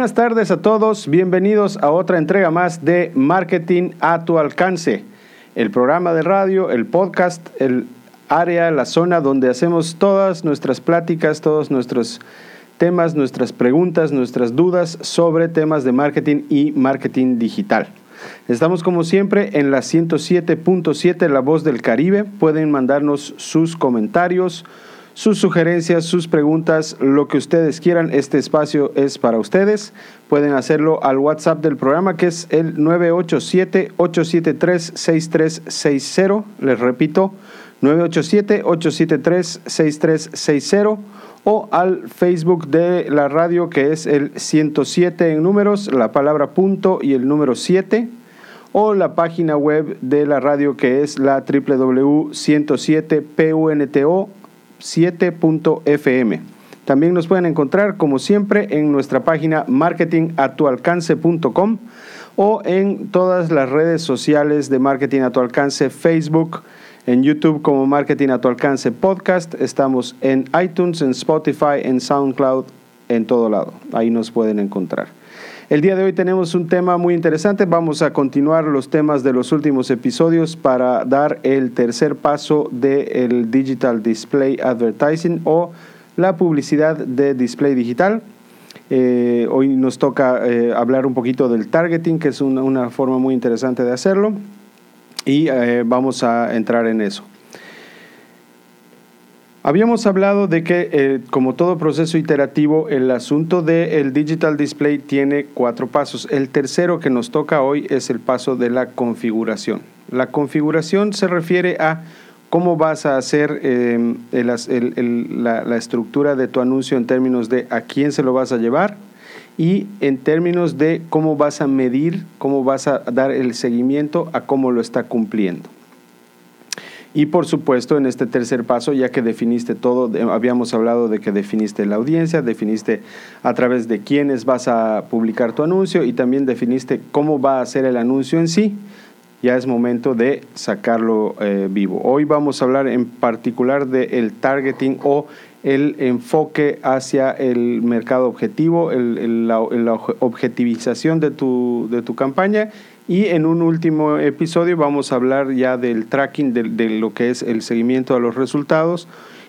Buenas tardes a todos, bienvenidos a otra entrega más de Marketing a tu alcance, el programa de radio, el podcast, el área, la zona donde hacemos todas nuestras pláticas, todos nuestros temas, nuestras preguntas, nuestras dudas sobre temas de marketing y marketing digital. Estamos como siempre en la 107.7 La Voz del Caribe. Pueden mandarnos sus comentarios, sus sugerencias, sus preguntas, lo que ustedes quieran. Este espacio es para ustedes. Pueden hacerlo al WhatsApp del programa que es el 987-873-6360. Les repito, 987-873-6360 o al Facebook de la radio que es el 107 en números, la palabra punto y el número 7 o la página web de la radio que es la www.107punto7.fm. También nos pueden encontrar como siempre en nuestra página marketingatualcance.com o en todas las redes sociales de Marketing a tu alcance, Facebook, en YouTube como Marketing a tu alcance podcast. Estamos en iTunes, en Spotify, en SoundCloud, en todo lado. Ahí nos pueden encontrar. El día de hoy tenemos un tema muy interesante. Vamos a continuar los temas de los últimos episodios para dar el tercer paso del Digital Display Advertising o la publicidad de display digital. Eh, hoy nos toca eh, hablar un poquito del targeting, que es una, una forma muy interesante de hacerlo y eh, vamos a entrar en eso. Habíamos hablado de que, eh, como todo proceso iterativo, el asunto del digital display tiene cuatro pasos. El tercero que nos toca hoy es el paso de la configuración. La configuración se refiere a cómo vas a hacer em, la, la estructura de tu anuncio en términos de a quién se lo vas a llevar, y en términos de cómo vas a medir, cómo vas a dar el seguimiento a cómo lo está cumpliendo. Y por supuesto, en este tercer paso, ya que definiste todo, habíamos hablado de que definiste la audiencia, definiste a través de quiénes vas a publicar tu anuncio y también definiste cómo va a ser el anuncio en sí, ya es momento de sacarlo eh, vivo. Hoy vamos a hablar en particular del targeting o el enfoque hacia el mercado objetivo, la, objetivización de tu, de tu campaña y en un último episodio vamos a hablar ya del tracking, de, lo que es el seguimiento a los resultados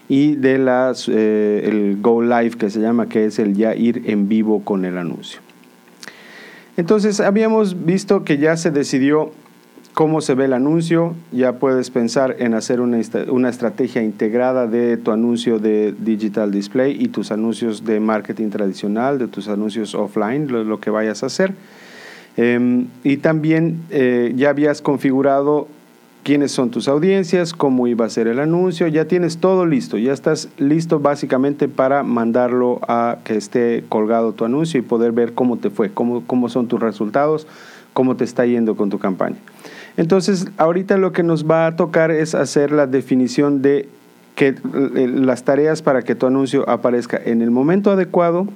y de las, eh, el Go Live que se llama, que es el ya ir en vivo con el anuncio. Entonces habíamos visto que ya se decidió cómo se ve el anuncio, ya puedes pensar en hacer una, una, estrategia integrada de tu anuncio de digital display y tus anuncios de marketing tradicional, de tus anuncios offline, lo, que vayas a hacer. Em, y también eh, ya habías configurado quiénes son tus audiencias, cómo iba a ser el anuncio, ya tienes todo listo, ya estás listo básicamente para mandarlo a que esté colgado tu anuncio y poder ver cómo te fue, cómo, cómo son tus resultados, cómo te está yendo con tu campaña. Entonces, ahorita lo que nos va a tocar es hacer la definición de que, eh, las tareas para que tu anuncio aparezca en el momento adecuado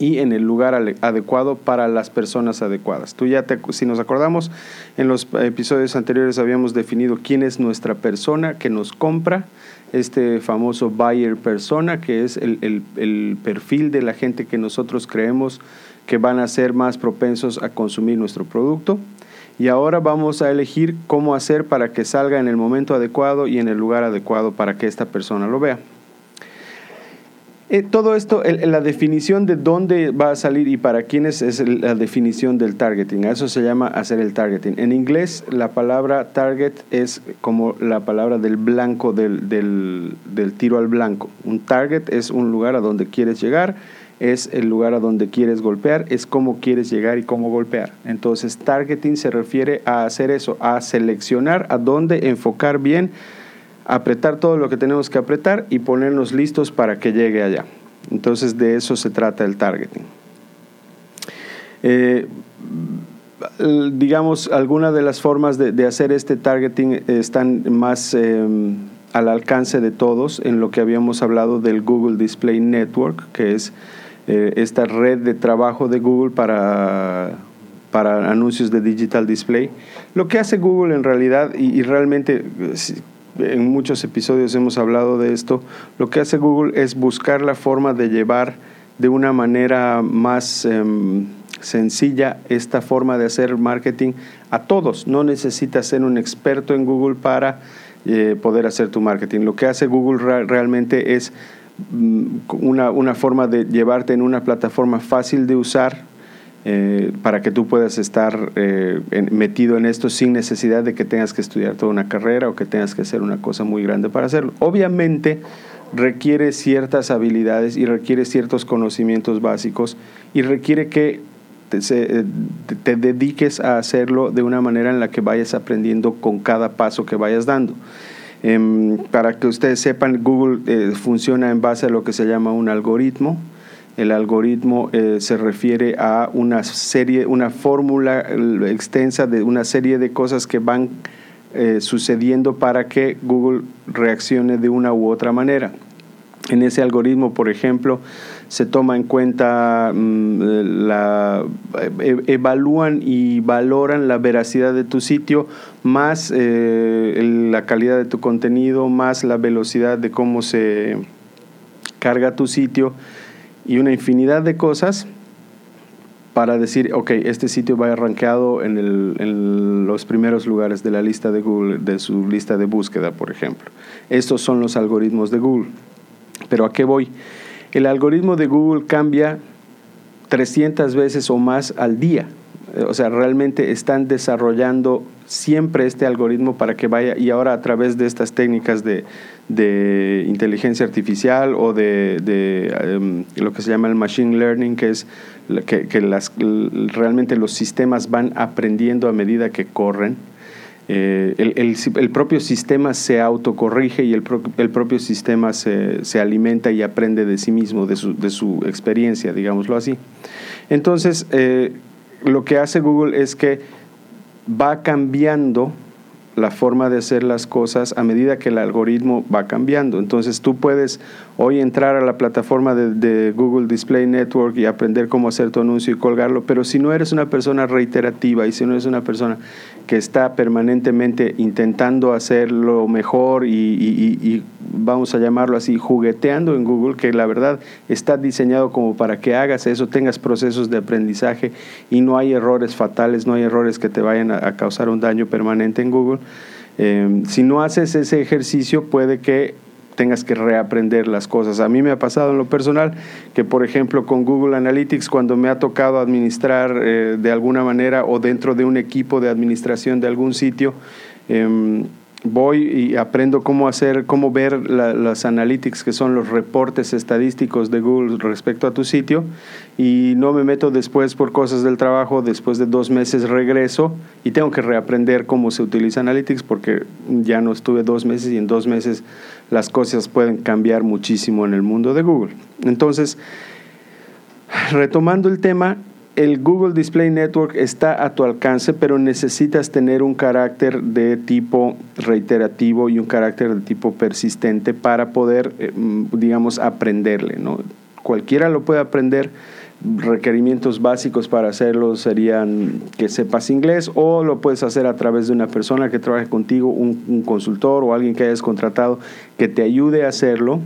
y en el lugar adecuado para las personas adecuadas. Tú ya te, si nos acordamos, en los episodios anteriores habíamos definido quién es nuestra persona que nos compra, este famoso buyer persona, que es el, el perfil de la gente que nosotros creemos que van a ser más propensos a consumir nuestro producto y ahora vamos a elegir cómo hacer para que salga en el momento adecuado y en el lugar adecuado para que esta persona lo vea. Eh, todo esto, la definición de dónde va a salir y para quiénes es la definición del targeting. A eso se llama hacer el targeting. En inglés, la palabra target es como la palabra del blanco, del, del tiro al blanco. Un target es un lugar a donde quieres llegar es el lugar a donde quieres golpear, es cómo quieres llegar y cómo golpear. Entonces, targeting se refiere a hacer eso, a seleccionar a dónde enfocar bien, apretar todo lo que tenemos que apretar y ponernos listos para que llegue allá. Entonces, de eso se trata el targeting. Eh, digamos, algunas de las formas de, hacer este targeting están más em, al alcance de todos en lo que habíamos hablado del Google Display Network, que es eh, esta red de trabajo de Google para, para anuncios de digital display. Lo que hace Google en realidad, y, realmente en muchos episodios hemos hablado de esto, lo que hace Google es buscar la forma de llevar de una manera más em, sencilla esta forma de hacer marketing a todos. No necesitas ser un experto en Google para eh, poder hacer tu marketing. Lo que hace Google realmente es mm, una, una, forma de llevarte en una plataforma fácil de usar eh, para que tú puedas estar eh, metido en esto sin necesidad de que tengas que estudiar toda una carrera o que tengas que hacer una cosa muy grande para hacerlo. Obviamente requiere ciertas habilidades y requiere ciertos conocimientos básicos y requiere que te, te, dediques a hacerlo de una manera en la que vayas aprendiendo con cada paso que vayas dando. Em, para que ustedes sepan, Google eh, funciona en base a lo que se llama un algoritmo. El algoritmo eh, se refiere a una serie, una fórmula extensa de una serie de cosas que van eh, sucediendo para que Google reaccione de una u otra manera. En ese algoritmo, por ejemplo, se toma en cuenta, mm, la, e, evalúan y valoran la veracidad de tu sitio, más eh, la calidad de tu contenido, más la velocidad de cómo se carga tu sitio y una infinidad de cosas para decir, ok, este sitio va arranqueado en, en, los primeros lugares de la lista de Google, de su lista de búsqueda, por ejemplo. Estos son los algoritmos de Google. Pero ¿a qué voy? el algoritmo de Google cambia 300 veces o más al día. O sea, realmente están desarrollando siempre este algoritmo para que vaya, y ahora a través de estas técnicas de, inteligencia artificial o de, em, lo que se llama el machine learning, que es que, que las, realmente los sistemas van aprendiendo a medida que corren eh, el, propio sistema se autocorrige y el, el propio sistema se, alimenta y aprende de sí mismo, de su, de su experiencia, digámoslo así. Entonces, eh, lo que hace Google es que va cambiando la forma de hacer las cosas a medida que el algoritmo va cambiando. Entonces tú puedes hoy entrar a la plataforma de, Google Display Network y aprender cómo hacer tu anuncio y colgarlo, pero si no eres una persona reiterativa y si no eres una persona que está permanentemente intentando hacerlo mejor y, vamos a llamarlo así, jugueteando en Google, que la verdad está diseñado como para que hagas eso, tengas procesos de aprendizaje y no hay errores fatales, no hay errores que te vayan a, causar un daño permanente en Google. Eh, si no haces ese ejercicio, puede que tengas que reaprender las cosas. A mí me ha pasado en lo personal que, por ejemplo, con Google Analytics, cuando me ha tocado administrar eh, de alguna manera o dentro de un equipo de administración de algún sitio, em, voy y aprendo cómo hacer, cómo ver las analytics, que son los reportes estadísticos de Google respecto a tu sitio, y no me meto después por cosas del trabajo, después de dos meses regreso y tengo que reaprender cómo se utiliza Analytics porque ya no estuve dos meses y en dos meses las cosas pueden cambiar muchísimo en el mundo de Google. Entonces, retomando el tema, el Google Display Network está a tu alcance, pero necesitas tener un carácter de tipo reiterativo y un carácter de tipo persistente para poder, eh, digamos, aprenderle. ¿no? Cualquiera lo puede aprender. Requerimientos básicos para hacerlo serían que sepas inglés o lo puedes hacer a través de una persona que trabaje contigo, un, un consultor o alguien que hayas contratado que te ayude a hacerlo.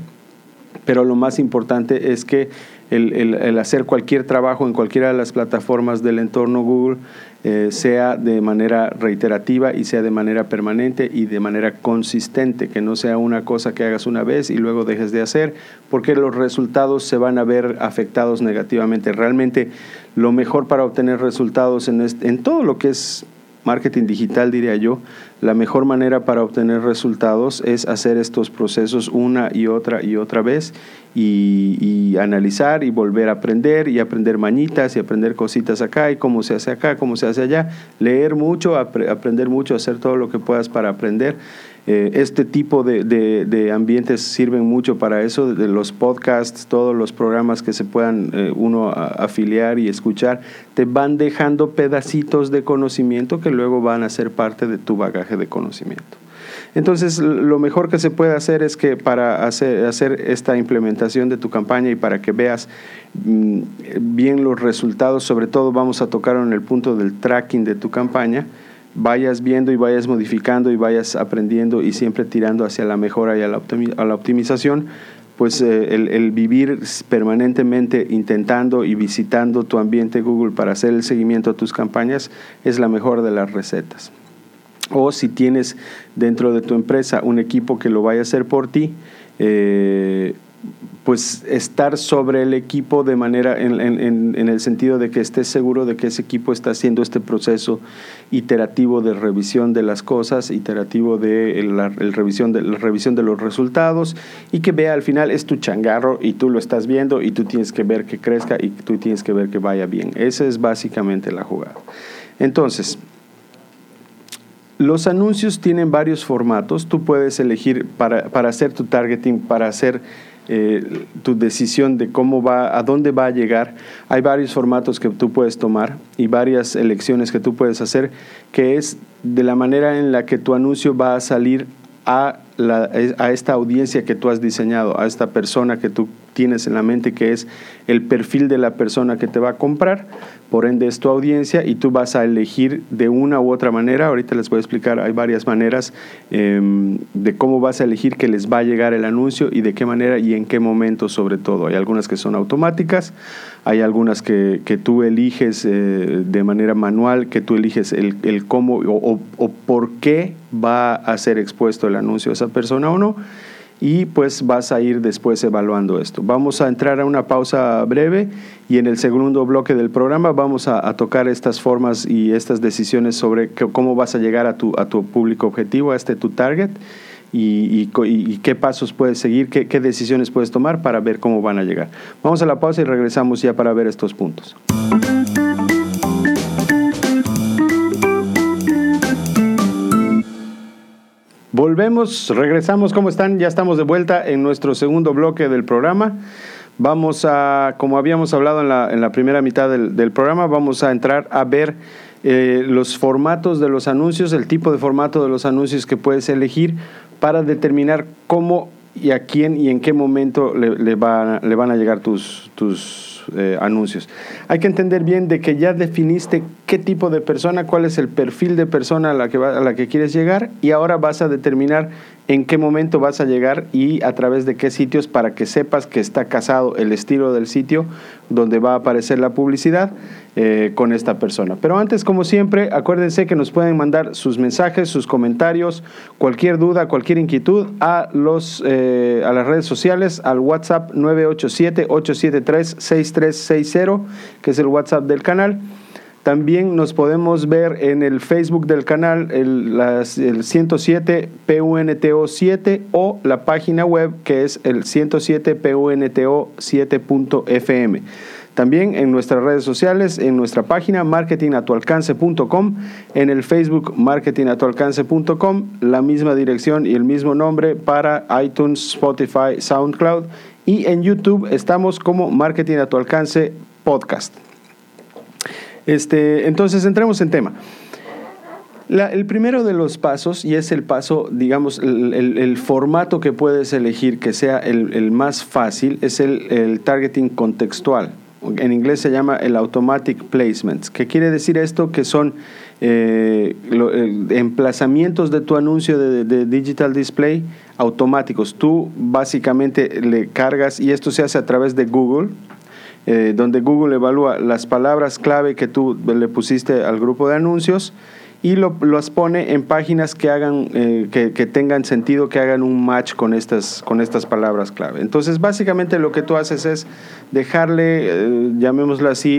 Pero lo más importante es que el, hacer cualquier trabajo en cualquiera de las plataformas del entorno Google eh, sea de manera reiterativa y sea de manera permanente y de manera consistente, que no sea una cosa que hagas una vez y luego dejes de hacer, porque los resultados se van a ver afectados negativamente. Realmente lo mejor para obtener resultados en, en todo lo que es marketing digital, diría yo, la mejor manera para obtener resultados es hacer estos procesos una y otra y otra vez y, analizar y volver a aprender y aprender mañitas y aprender cositas acá y cómo se hace acá, cómo se hace allá, leer mucho, aprender mucho, hacer todo lo que puedas para aprender eh, este tipo de, de, ambientes sirven mucho para eso, de los podcasts, todos los programas que se puedan eh, uno afiliar y escuchar, te van dejando pedacitos de conocimiento que luego van a ser parte de tu bagaje de conocimiento. Entonces, lo mejor que se puede hacer es que para hacer, hacer esta implementación de tu campaña y para que veas mm, bien los resultados, sobre todo vamos a tocar en el punto del tracking de tu campaña, vayas viendo y vayas modificando y vayas aprendiendo y siempre tirando hacia la mejora y a la, optimización pues eh, el, vivir permanentemente intentando y visitando tu ambiente Google para hacer el seguimiento a tus campañas es la mejor de las recetas. O si tienes dentro de tu empresa un equipo que lo vaya a hacer por ti, eh, pues estar sobre el equipo de manera en, en, el sentido de que estés seguro de que ese equipo está haciendo este proceso iterativo de revisión de las cosas, iterativo de la, revisión de la revisión de los resultados y que vea al final es tu changarro y tú lo estás viendo y tú tienes que ver que crezca y tú tienes que ver que vaya bien. Esa es básicamente la jugada. Entonces, los anuncios tienen varios formatos. Tú puedes elegir para, para hacer tu targeting, para hacer eh, tu decisión de cómo va, a dónde va a llegar. Hay varios formatos que tú puedes tomar y varias elecciones que tú puedes hacer, que es de la manera en la que tu anuncio va a salir a, la, a esta audiencia que tú has diseñado, a esta persona que tú tienes en la mente, que es el perfil de la persona que te va a comprar por ende es tu audiencia y tú vas a elegir de una u otra manera, ahorita les voy a explicar, hay varias maneras em, de cómo vas a elegir que les va a llegar el anuncio y de qué manera y en qué momento sobre todo. Hay algunas que son automáticas, hay algunas que, tú eliges eh, de manera manual, que tú eliges el, cómo o, o por qué va a ser expuesto el anuncio a esa persona o no y pues vas a ir después evaluando esto. Vamos a entrar a una pausa breve y en el segundo bloque del programa vamos a, tocar estas formas y estas decisiones sobre cómo vas a llegar a tu, a tu público objetivo, a este tu target y, qué pasos puedes seguir, qué, qué decisiones puedes tomar para ver cómo van a llegar. Vamos a la pausa y regresamos ya para ver estos puntos. Volvemos, regresamos, ¿cómo están? Ya estamos de vuelta en nuestro segundo bloque del programa. Vamos a, como habíamos hablado en la, en la primera mitad del, programa, vamos a entrar a ver eh, los formatos de los anuncios, el tipo de formato de los anuncios que puedes elegir para determinar cómo y a quién y en qué momento le, le, le van a llegar tus, tus eh, anuncios. Hay que entender bien de que ya definiste qué tipo de persona, cuál es el perfil de persona a la que, a la que quieres llegar y ahora vas a determinar en qué momento vas a llegar y a través de qué sitios para que sepas que está casado el estilo del sitio donde va a aparecer la publicidad eh, con esta persona. Pero antes, como siempre, acuérdense que nos pueden mandar sus mensajes, sus comentarios, cualquier duda, cualquier inquietud a, los, eh, a las redes sociales, al WhatsApp 987-873-6360, que es el WhatsApp del canal. También nos podemos ver en el Facebook del canal, el, el 107 PUNTO 7 o la página web que es el 107 PUNTO 7.fm. También en nuestras redes sociales, en nuestra página marketingatualcance.com, en el Facebook marketingatualcance.com, la misma dirección y el mismo nombre para iTunes, Spotify, SoundCloud y en YouTube estamos como Marketing podcast. Este, entonces, entremos en tema. el primero de los pasos, y es el paso, digamos, el, formato que puedes elegir que sea el, más fácil, es el, targeting contextual. En inglés se llama el automatic placements. ¿Qué quiere decir esto? Que son eh, emplazamientos de tu anuncio de, de, digital display automáticos. Tú básicamente le cargas, y esto se hace a través de Google, eh, donde Google evalúa las palabras clave que tú le pusiste al grupo de anuncios y lo, los pone en páginas que hagan eh, que, tengan sentido, que hagan un match con estas, con estas palabras clave. Entonces, básicamente lo que tú haces es dejarle, eh, llamémoslo así,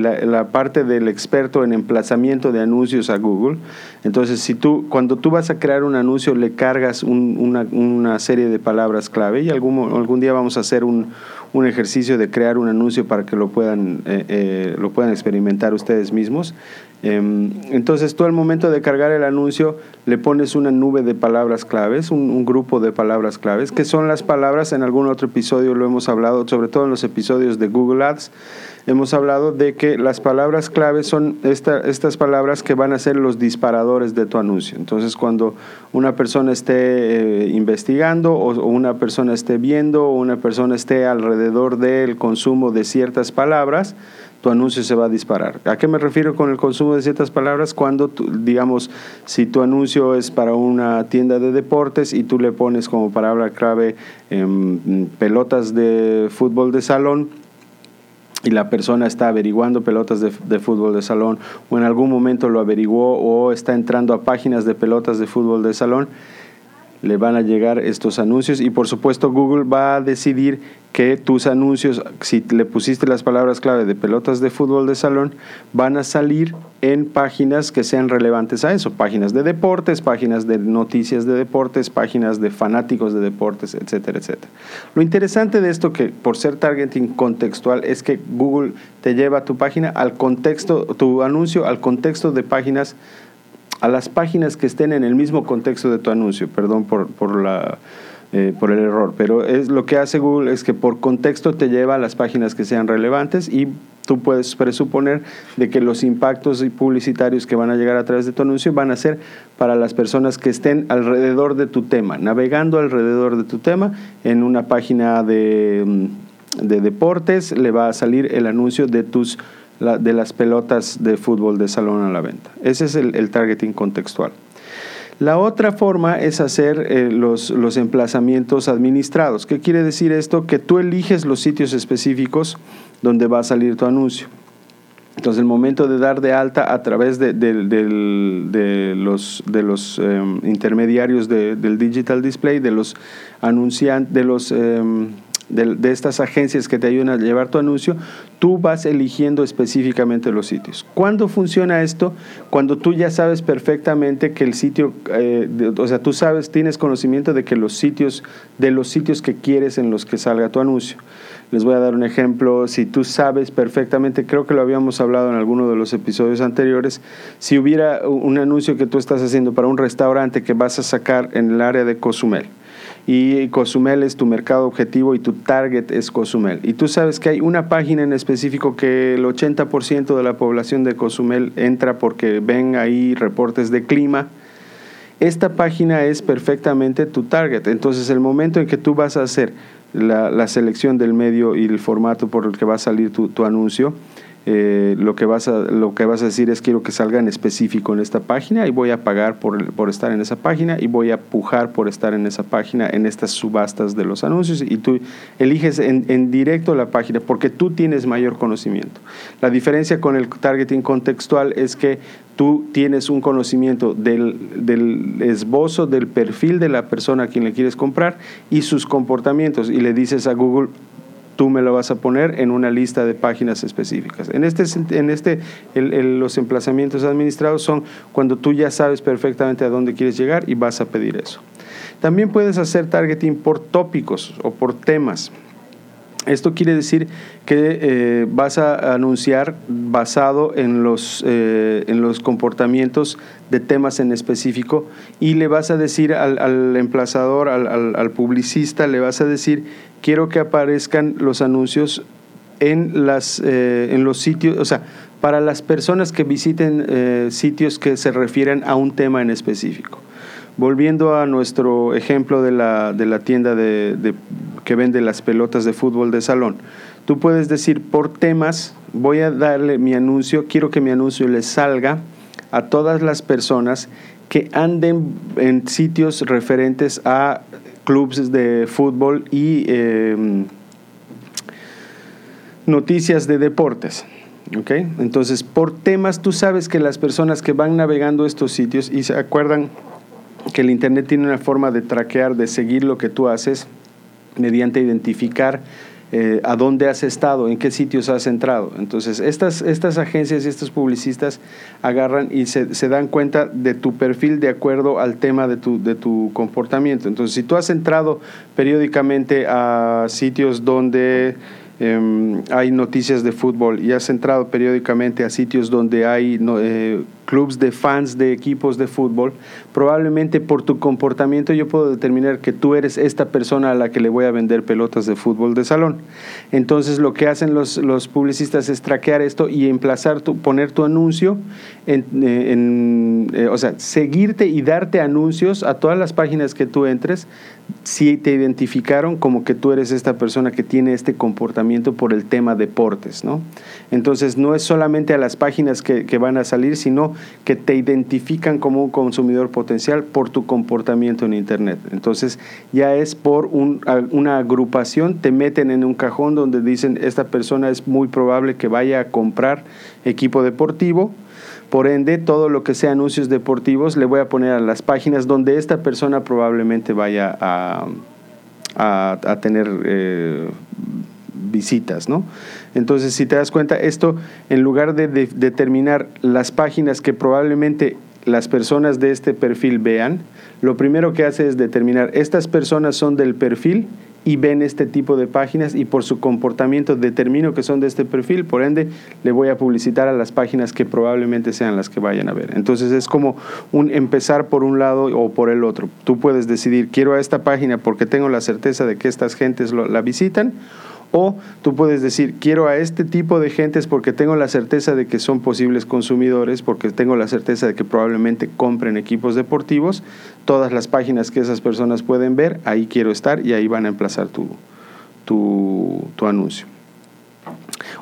la, parte del experto en emplazamiento de anuncios a Google. Entonces, si tú, cuando tú vas a crear un anuncio, le cargas una, una, serie de palabras clave y algún, algún día vamos a hacer un un ejercicio de crear un anuncio para que lo puedan, eh, eh, lo puedan experimentar ustedes mismos. Em, entonces tú al momento de cargar el anuncio le pones una nube de palabras claves, un, grupo de palabras claves, que son las palabras, en algún otro episodio lo hemos hablado, sobre todo en los episodios de Google Ads, hemos hablado de que las palabras claves son estas palabras que van a ser los disparadores de tu anuncio. Entonces, cuando una persona esté eh, investigando o, una persona esté viendo o una persona esté alrededor del consumo de ciertas palabras, tu anuncio se va a disparar. ¿A qué me refiero con el consumo de ciertas palabras? Cuando, digamos, si tu anuncio es para una tienda de deportes y tú le pones como palabra clave em, pelotas de fútbol de salón, y la persona está averiguando pelotas de, de, fútbol de salón o en algún momento lo averiguó o está entrando a páginas de pelotas de fútbol de salón, le van a llegar estos anuncios y por supuesto Google va a decidir que tus anuncios, si le pusiste las palabras clave de pelotas de fútbol de salón, van a salir en páginas que sean relevantes a eso, páginas de deportes, páginas de noticias de deportes, páginas de fanáticos de deportes, etcétera, etcétera. Lo interesante de esto que por ser targeting contextual es que Google te lleva tu página al contexto, tu anuncio al contexto de páginas a las páginas que estén en el mismo contexto de tu anuncio. Perdón por, por, la, eh, por el error, pero es lo que hace Google es que por contexto te lleva a las páginas que sean relevantes y tú puedes presuponer de que los impactos publicitarios que van a llegar a través de tu anuncio van a ser para las personas que estén alrededor de tu tema, navegando alrededor de tu tema en una página de, mm, de deportes, le va a salir el anuncio de tus de las pelotas de fútbol de salón a la venta. Ese es el, targeting contextual. La otra forma es hacer eh, los, los, emplazamientos administrados. ¿Qué quiere decir esto? Que tú eliges los sitios específicos donde va a salir tu anuncio. Entonces, el momento de dar de alta a través de, los, de los em, intermediarios del digital display, de los anunciantes, de los... Em, de, estas agencias que te ayudan a llevar tu anuncio, tú vas eligiendo específicamente los sitios. ¿Cuándo funciona esto? Cuando tú ya sabes perfectamente que el sitio, eh, o sea, tú sabes, tienes conocimiento de que los sitios, de los sitios que quieres en los que salga tu anuncio. Les voy a dar un ejemplo, si tú sabes perfectamente, creo que lo habíamos hablado en alguno de los episodios anteriores, si hubiera un anuncio que tú estás haciendo para un restaurante que vas a sacar en el área de Cozumel, y Cozumel es tu mercado objetivo y tu target es Cozumel. Y tú sabes que hay una página en específico que el 80% de la población de Cozumel entra porque ven ahí reportes de clima. Esta página es perfectamente tu target. Entonces el momento en que tú vas a hacer la, selección del medio y el formato por el que va a salir tu, tu anuncio, eh, lo, que vas a, lo que vas a decir es quiero que salga en específico en esta página y voy a pagar por, por estar en esa página y voy a pujar por estar en esa página en estas subastas de los anuncios y tú eliges en, en directo la página porque tú tienes mayor conocimiento. La diferencia con el targeting contextual es que tú tienes un conocimiento del, del, esbozo, del perfil de la persona a quien le quieres comprar y sus comportamientos y le dices a Google, tú me lo vas a poner en una lista de páginas específicas. En este, en este los emplazamientos administrados son cuando tú ya sabes perfectamente a dónde quieres llegar y vas a pedir eso. También puedes hacer targeting por tópicos o por temas. Esto quiere decir que eh, vas a anunciar basado en los, eh, en los comportamientos de temas en específico y le vas a decir al, emplazador, al, al, publicista, le vas a decir, quiero que aparezcan los anuncios en, las, eh, en los sitios, o sea, para las personas que visiten sitios que se refieren a un tema en específico. Volviendo a nuestro ejemplo de la, de la tienda de, que vende las pelotas de fútbol de salón, tú puedes decir por temas, voy a darle mi anuncio, quiero que mi anuncio le salga a todas las personas que anden en sitios referentes a clubes de fútbol y em, noticias de deportes. ¿okay? Entonces, por temas, tú sabes que las personas que van navegando estos sitios y se acuerdan que el Internet tiene una forma de traquear, de seguir lo que tú haces mediante identificar eh, a dónde has estado, en qué sitios has entrado. Entonces, estas, estas agencias y estos publicistas agarran y se, dan cuenta de tu perfil de acuerdo al tema de tu, de tu comportamiento. Entonces, si tú has entrado periódicamente a sitios donde Em, hay noticias de fútbol y has entrado periódicamente a sitios donde hay eh, clubs de fans de equipos de fútbol, probablemente por tu comportamiento yo puedo determinar que tú eres esta persona a la que le voy a vender pelotas de fútbol de salón. Entonces lo que hacen los, los publicistas es traquear esto y emplazar, tu, poner tu anuncio, en, eh, eh, o sea, seguirte y darte anuncios a todas las páginas que tú entres si te identificaron como que tú eres esta persona que tiene este comportamiento por el tema deportes, ¿no? Entonces no es solamente a las páginas que, que, van a salir, sino que te identifican como un consumidor potencial por tu comportamiento en Internet. Entonces ya es por un, una agrupación, te meten en un cajón donde dicen esta persona es muy probable que vaya a comprar equipo deportivo, por ende, todo lo que sea anuncios deportivos le voy a poner a las páginas donde esta persona probablemente vaya a, a, tener eh, visitas, ¿no? Entonces, si te das cuenta, esto, en lugar de, de determinar las páginas que probablemente las personas de este perfil vean, lo primero que hace es determinar, estas personas son del perfil y ven este tipo de páginas y por su comportamiento determino que son de este perfil, por ende le voy a publicitar a las páginas que probablemente sean las que vayan a ver. Entonces es como empezar por un lado o por el otro. Tú puedes decidir, quiero a esta página porque tengo la certeza de que estas gentes la visitan o tú puedes decir, quiero a este tipo de gentes porque tengo la certeza de que son posibles consumidores, porque tengo la certeza de que probablemente compren equipos deportivos. Todas las páginas que esas personas pueden ver, ahí quiero estar y ahí van a emplazar tu, tu, tu anuncio.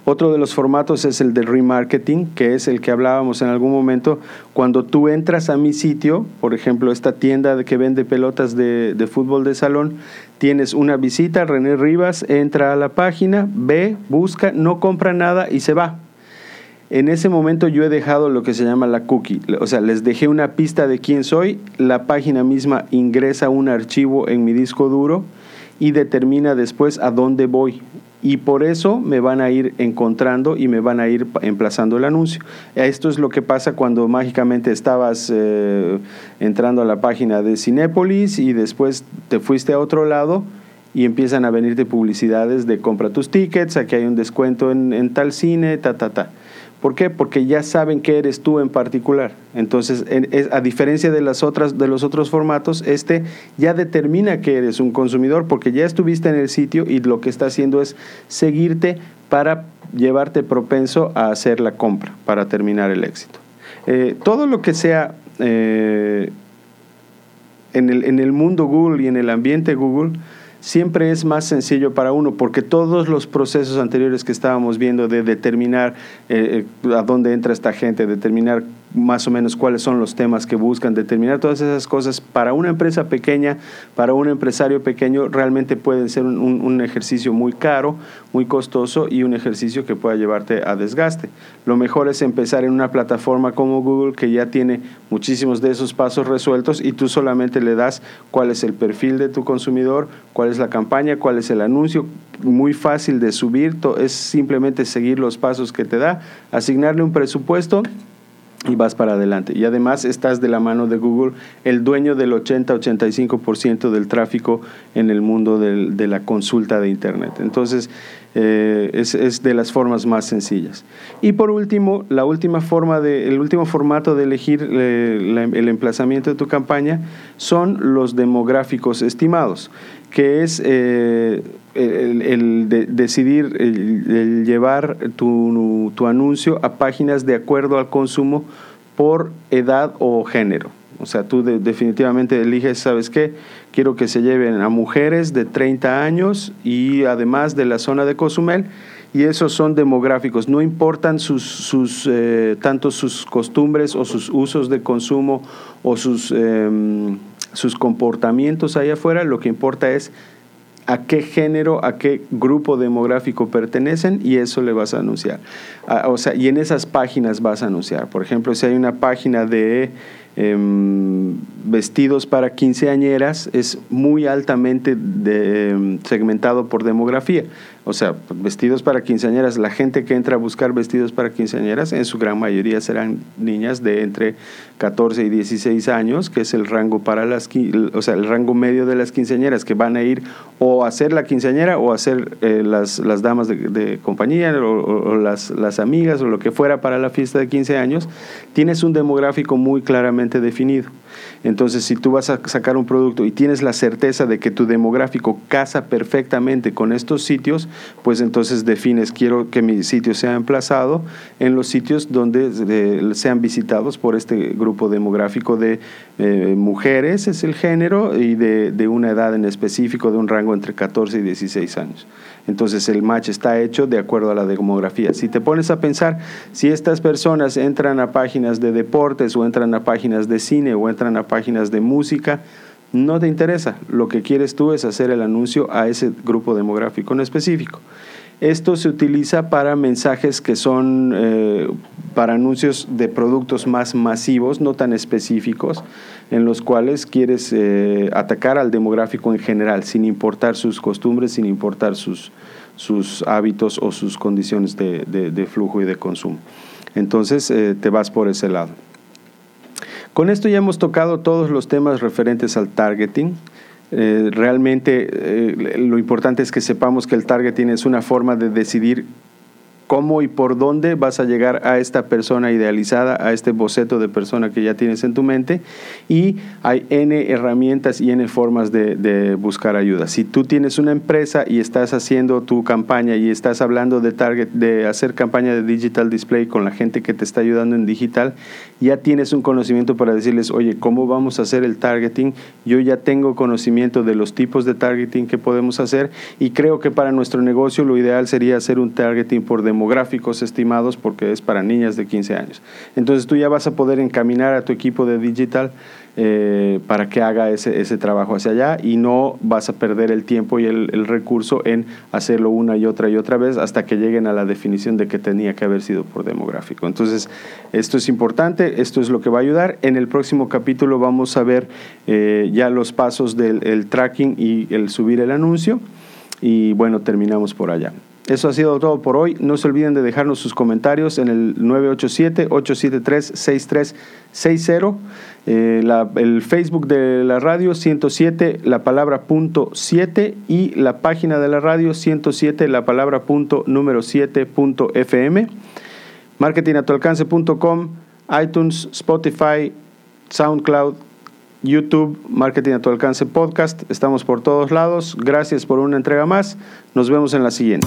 Otro de los formatos es el de remarketing, que es el que hablábamos en algún momento. Cuando tú entras a mi sitio, por ejemplo, esta tienda que vende pelotas de, de fútbol de salón, tienes una visita, René Rivas entra a la página, ve, busca, no compra nada y se va. En ese momento yo he dejado lo que se llama la cookie, o sea, les dejé una pista de quién soy, la página misma ingresa un archivo en mi disco duro y determina después a dónde voy y por eso me van a ir encontrando y me van a ir emplazando el anuncio. Esto es lo que pasa cuando mágicamente estabas eh, entrando a la página de Cinépolis y después te fuiste a otro lado y empiezan a venirte publicidades de compra tus tickets, aquí hay un descuento en, en tal cine, ta, ta, ta. ¿Por qué? Porque ya saben que eres tú en particular. Entonces, a diferencia de, las otras, de los otros formatos, este ya determina que eres un consumidor porque ya estuviste en el sitio y lo que está haciendo es seguirte para llevarte propenso a hacer la compra, para terminar el éxito. Eh, todo lo que sea eh, en, el, en el mundo Google y en el ambiente Google, siempre es más sencillo para uno, porque todos los procesos anteriores que estábamos viendo de determinar eh, eh, a dónde entra esta gente, determinar más o menos cuáles son los temas que buscan, determinar todas esas cosas para una empresa pequeña, para un empresario pequeño, realmente pueden ser un, ejercicio muy caro, muy costoso y un ejercicio que pueda llevarte a desgaste. Lo mejor es empezar en una plataforma como Google que ya tiene muchísimos de esos pasos resueltos y tú solamente le das cuál es el perfil de tu consumidor, cuál es la campaña, cuál es el anuncio, muy fácil de subir, es simplemente seguir los pasos que te da, asignarle un presupuesto y vas para adelante. Y además estás de la mano de Google, el dueño del 80-85% del tráfico en el mundo del, de la consulta de Internet. Entonces, eh, es, de las formas más sencillas. Y por último, la última forma de, el último formato de elegir eh, el emplazamiento de tu campaña son los demográficos estimados, que es eh, el, el de, decidir el, llevar tu, tu anuncio a páginas de acuerdo al consumo por edad o género. O sea, tú de, definitivamente eliges, ¿sabes qué? Quiero que se lleven a mujeres de 30 años y además de la zona de Cozumel. Y esos son demográficos, no importan sus, sus eh, tanto sus costumbres o sus usos de consumo o sus, eh, sus comportamientos allá afuera, lo que importa es a qué género, a qué grupo demográfico pertenecen y eso le vas a anunciar. o sea, y en esas páginas vas a anunciar. Por ejemplo, si hay una página de em, vestidos para quinceañeras es muy altamente em, segmentado por demografía. O sea, vestidos para quinceañeras, la gente que entra a buscar vestidos para quinceañeras, en su gran mayoría serán niñas de entre 14 y 16 años, que es el rango para las, o sea, el rango medio de las quinceañeras, que van a ir o a ser la quinceañera o a ser eh, las, las, damas de, compañía o, las, las amigas o lo que fuera para la fiesta de 15 años, tienes un demográfico muy claramente definido. Entonces, si tú vas a sacar un producto y tienes la certeza de que tu demográfico casa perfectamente con estos sitios, pues entonces defines, quiero que mi sitio sea emplazado en los sitios donde sean visitados por este grupo demográfico de eh, mujeres, es el género, y de, de una edad en específico, de un rango entre 14 y 16 años. Entonces el match está hecho de acuerdo a la demografía. Si te pones a pensar, si estas personas entran a páginas de deportes o entran a páginas de cine o entran a páginas de música, no te interesa. Lo que quieres tú es hacer el anuncio a ese grupo demográfico en específico. Esto se utiliza para mensajes que son eh, para anuncios de productos más masivos, no tan específicos, en los cuales quieres eh, atacar al demográfico en general, sin importar sus costumbres, sin importar sus, sus hábitos o sus condiciones de, flujo y de consumo. Entonces eh, te vas por ese lado. Con esto ya hemos tocado todos los temas referentes al targeting. Eh, realmente eh, lo importante es que sepamos que el targeting es una forma de decidir cómo y por dónde vas a llegar a esta persona idealizada, a este boceto de persona que ya tienes en tu mente. Y hay N herramientas y N formas de, buscar ayuda. Si tú tienes una empresa y estás haciendo tu campaña y estás hablando de target, de hacer campaña de digital display con la gente que te está ayudando en digital, ya tienes un conocimiento para decirles, oye, ¿cómo vamos a hacer el targeting? Yo ya tengo conocimiento de los tipos de targeting que podemos hacer y creo que para nuestro negocio lo ideal sería hacer un targeting por demanda demográficos estimados porque es para niñas de 15 años. Entonces tú ya vas a poder encaminar a tu equipo de digital eh, para que haga ese, ese, trabajo hacia allá y no vas a perder el tiempo y el, recurso en hacerlo una y otra y otra vez hasta que lleguen a la definición de que tenía que haber sido por demográfico. Entonces, esto es importante, esto es lo que va a ayudar. En el próximo capítulo vamos a ver eh, ya los pasos del tracking y el subir el anuncio y bueno, terminamos por allá. Eso ha sido todo por hoy. No se olviden de dejarnos sus comentarios en el 987-873-6360. Eh, el Facebook de la radio 107, la palabra punto 7 y la página de la radio 107, la palabra punto número 7 punto FM. Marketingatualcance.com, iTunes, Spotify, SoundCloud, YouTube, Marketing a tu alcance podcast. Estamos por todos lados. Gracias por una entrega más. Nos vemos en la siguiente.